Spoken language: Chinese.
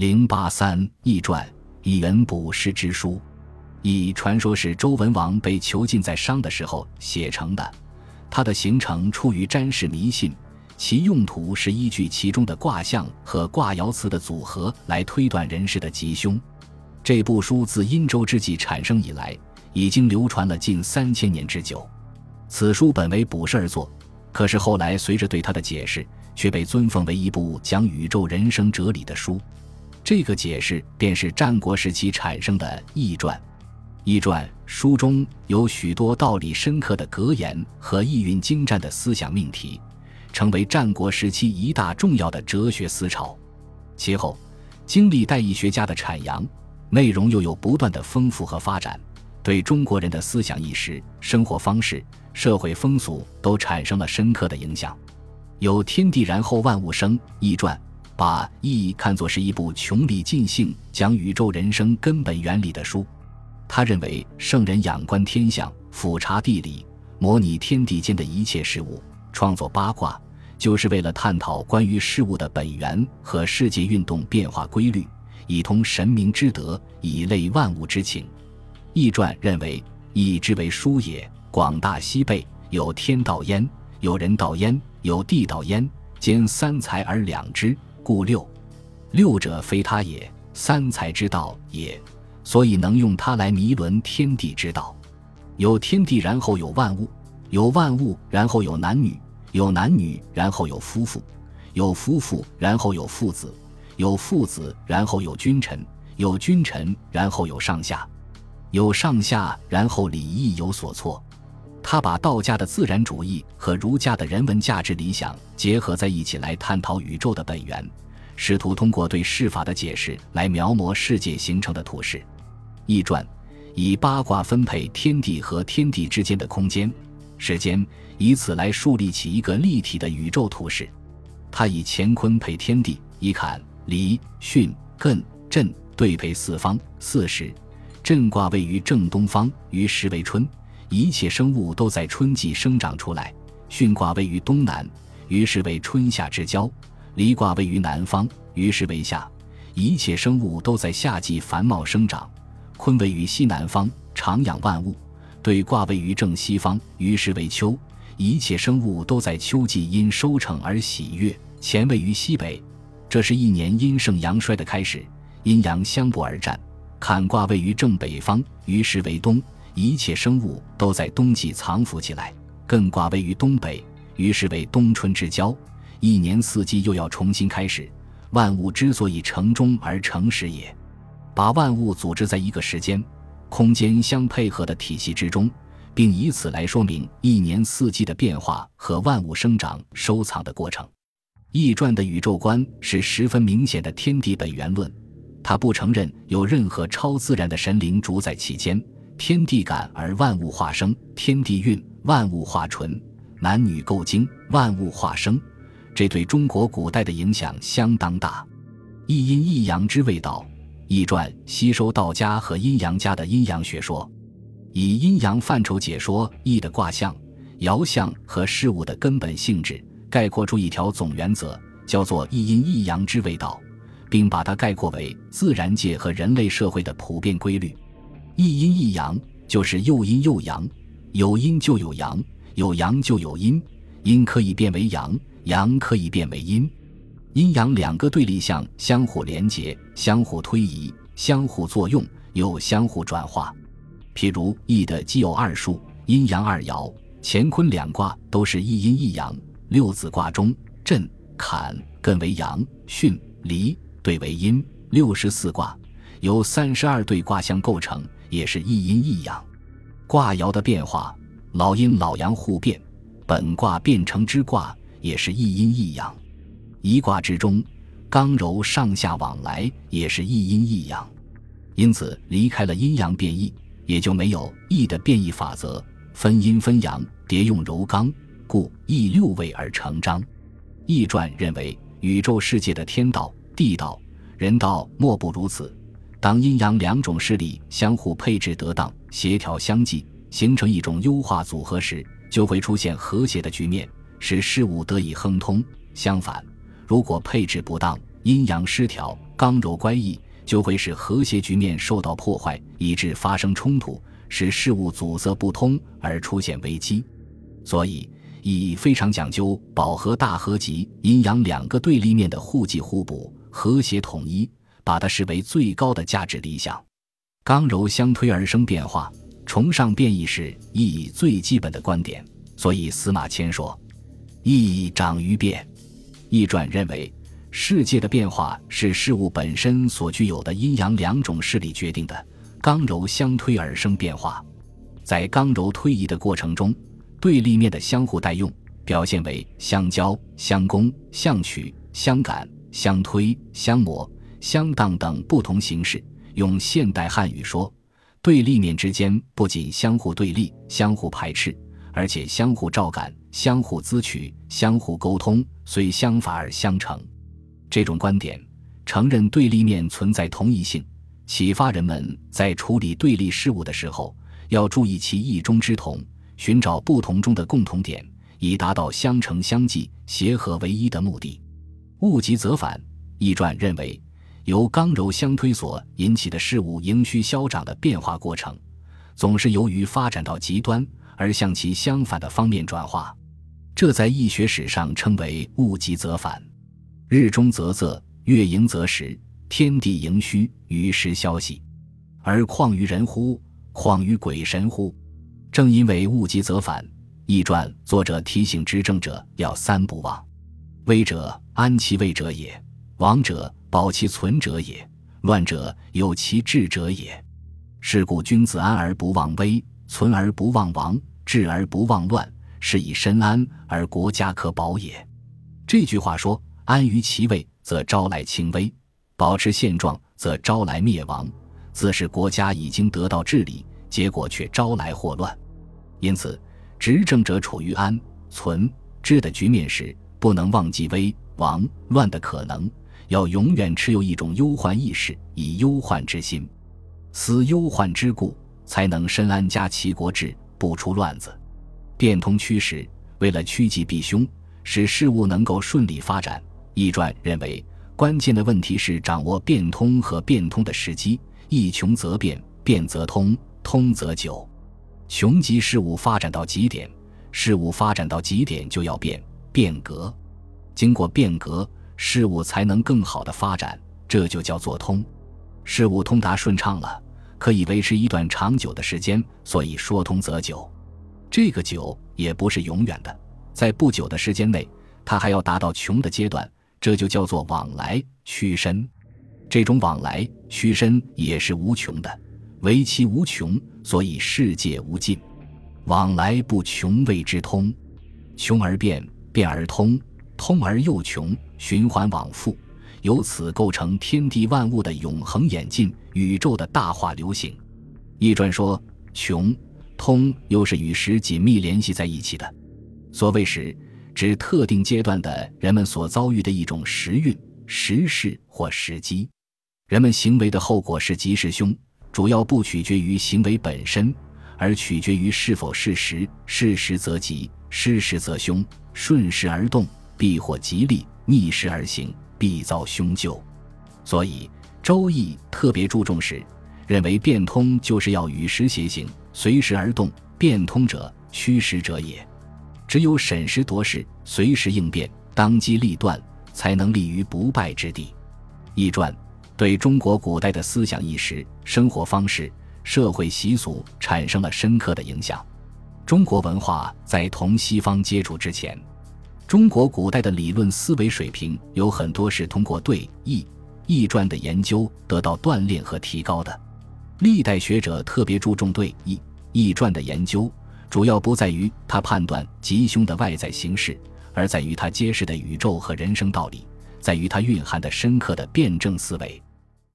零八三易传，一元卜筮之书。易传说是周文王被囚禁在商的时候写成的。它的形成出于占氏迷信，其用途是依据其中的卦象和卦爻辞的组合来推断人事的吉凶。这部书自殷周之际产生以来，已经流传了近三千年之久。此书本为卜筮而作，可是后来随着对它的解释，却被尊奉为一部讲宇宙人生哲理的书。这个解释便是战国时期产生的《易传》。《易传》书中有许多道理深刻的格言和意蕴精湛的思想命题，成为战国时期一大重要的哲学思潮。其后，经历代易学家的阐扬，内容又有不断的丰富和发展，对中国人的思想意识、生活方式、社会风俗都产生了深刻的影响。有“天地然后万物生”《易传》。把《易》看作是一部穷理尽性讲宇宙人生根本原理的书。他认为，圣人仰观天象，俯察地理，模拟天地间的一切事物，创作八卦，就是为了探讨关于事物的本源和世界运动变化规律，以通神明之德，以类万物之情。《易传》认为，易之为书也，广大西备，有天道焉，有人道焉，有地道焉，兼三才而两之。故六，六者非他也，三才之道也，所以能用它来迷伦天地之道。有天地，然后有万物；有万物，然后有男女；有男女，然后有夫妇；有夫妇，然后有父子；有父子，然后有君臣；有君臣，然后有上下；有上下，然后礼义有所措。他把道家的自然主义和儒家的人文价值理想结合在一起来探讨宇宙的本源，试图通过对事法的解释来描摹世界形成的图式。易传以八卦分配天地和天地之间的空间、时间，以此来树立起一个立体的宇宙图式。他以乾坤配天地，以坎、离、巽、艮、震对配四方四时，震卦位于正东方，于时为春。一切生物都在春季生长出来。巽卦位于东南，于是为春夏之交；离卦位于南方，于是为夏。一切生物都在夏季繁茂生长。坤位于西南方，常养万物。对卦位于正西方，于是为秋。一切生物都在秋季因收成而喜悦。乾位于西北，这是一年阴盛阳衰的开始，阴阳相不而战。坎卦位于正北方，于是为冬。一切生物都在冬季藏伏起来，艮卦位于东北，于是为冬春之交，一年四季又要重新开始。万物之所以成终而成始也，把万物组织在一个时间、空间相配合的体系之中，并以此来说明一年四季的变化和万物生长收藏的过程。易传的宇宙观是十分明显的天地本源论，他不承认有任何超自然的神灵主宰其间。天地感而万物化生，天地运万物化纯，男女构精万物化生，这对中国古代的影响相当大。一阴一阳之谓道，易传吸收道家和阴阳家的阴阳学说，以阴阳范畴解说易的卦象、爻象和事物的根本性质，概括出一条总原则，叫做一阴一阳之谓道，并把它概括为自然界和人类社会的普遍规律。一阴一阳就是又阴又阳，有阴就有阳，有阳就有阴，阴可以变为阳，阳可以变为阴，阴阳两个对立项相互连结、相互推移、相互作用，又相互转化。譬如易的既有二数，阴阳二爻，乾坤两卦都是一阴一阳。六子卦中，震、坎艮为阳，巽、离对为阴。六十四卦由三十二对卦象构成。也是一阴一阳，卦爻的变化，老阴老阳互变，本卦变成之卦也是一阴一阳。一卦之中，刚柔上下往来也是一阴一阳。因此，离开了阴阳变异，也就没有易的变异法则，分阴分阳，迭用柔刚，故易六位而成章。易传认为，宇宙世界的天道、地道、人道莫不如此。当阴阳两种势力相互配置得当、协调相济，形成一种优化组合时，就会出现和谐的局面，使事物得以亨通。相反，如果配置不当、阴阳失调、刚柔乖异，就会使和谐局面受到破坏，以致发生冲突，使事物阻塞不通而出现危机。所以，意义非常讲究饱和大和集，阴阳两个对立面的互济互补、和谐统一，把它视为最高的价值理想。刚柔相推而生变化，崇尚变异是易最基本的观点。所以司马迁说：“易长于变。”易传认为，世界的变化是事物本身所具有的阴阳两种势力决定的，刚柔相推而生变化。在刚柔推移的过程中，对立面的相互代用，表现为相交、相攻、相取、相感、相推、相磨、相当等不同形式。用现代汉语说，对立面之间不仅相互对立、相互排斥，而且相互照感、相互滋取、相互沟通，虽相反而相成。这种观点承认对立面存在同一性，启发人们在处理对立事物的时候，要注意其异中之同。寻找不同中的共同点，以达到相成相济、协和为一的目的。物极则反。易传认为，由刚柔相推所引起的事物盈虚消长的变化过程，总是由于发展到极端而向其相反的方面转化。这在易学史上称为物极则反。日中则仄，月盈则时，天地盈虚，于时消息。而况于人乎？况于鬼神乎？正因为物极则反，易传作者提醒执政者要三不忘：危者安其位者也；亡者保其存者也；乱者有其治者也。是故君子安而不忘危，存而不忘亡，治而不忘乱，是以身安而国家可保也。这句话说：安于其位，则招来轻危；保持现状，则招来灭亡。自是国家已经得到治理。结果却招来祸乱，因此，执政者处于安、存、治的局面时，不能忘记危、亡、乱的可能，要永远持有一种忧患意识，以忧患之心，思忧患之故，才能深安家齐国治，不出乱子。变通趋势，为了趋吉避凶，使事物能够顺利发展。易传认为，关键的问题是掌握变通和变通的时机，一穷则变，变则通。通则久，穷极事物发展到极点，事物发展到极点就要变变革，经过变革，事物才能更好的发展，这就叫做通。事物通达顺畅了，可以维持一段长久的时间，所以说通则久。这个久也不是永远的，在不久的时间内，它还要达到穷的阶段，这就叫做往来屈伸。这种往来屈伸也是无穷的。唯其无穷，所以世界无尽。往来不穷谓之通，穷而变，变而通，通而又穷，循环往复，由此构成天地万物的永恒演进，宇宙的大化流行。易传说，穷通又是与时紧密联系在一起的。所谓时，指特定阶段的人们所遭遇的一种时运、时势或时机，人们行为的后果是吉是凶。主要不取决于行为本身，而取决于是否事实。事实则吉，失时则凶。顺势而动，必获吉利；逆势而行，必遭凶咎。所以，《周易》特别注重时，认为变通就是要与时偕行，随时而动。变通者，趋时者也。只有审时度势，随时应变，当机立断，才能立于不败之地。《易传》。对中国古代的思想意识、生活方式、社会习俗产生了深刻的影响。中国文化在同西方接触之前，中国古代的理论思维水平有很多是通过对易易传的研究得到锻炼和提高的。历代学者特别注重对易易传的研究，主要不在于他判断吉凶的外在形式，而在于他揭示的宇宙和人生道理，在于他蕴含的深刻的辩证思维。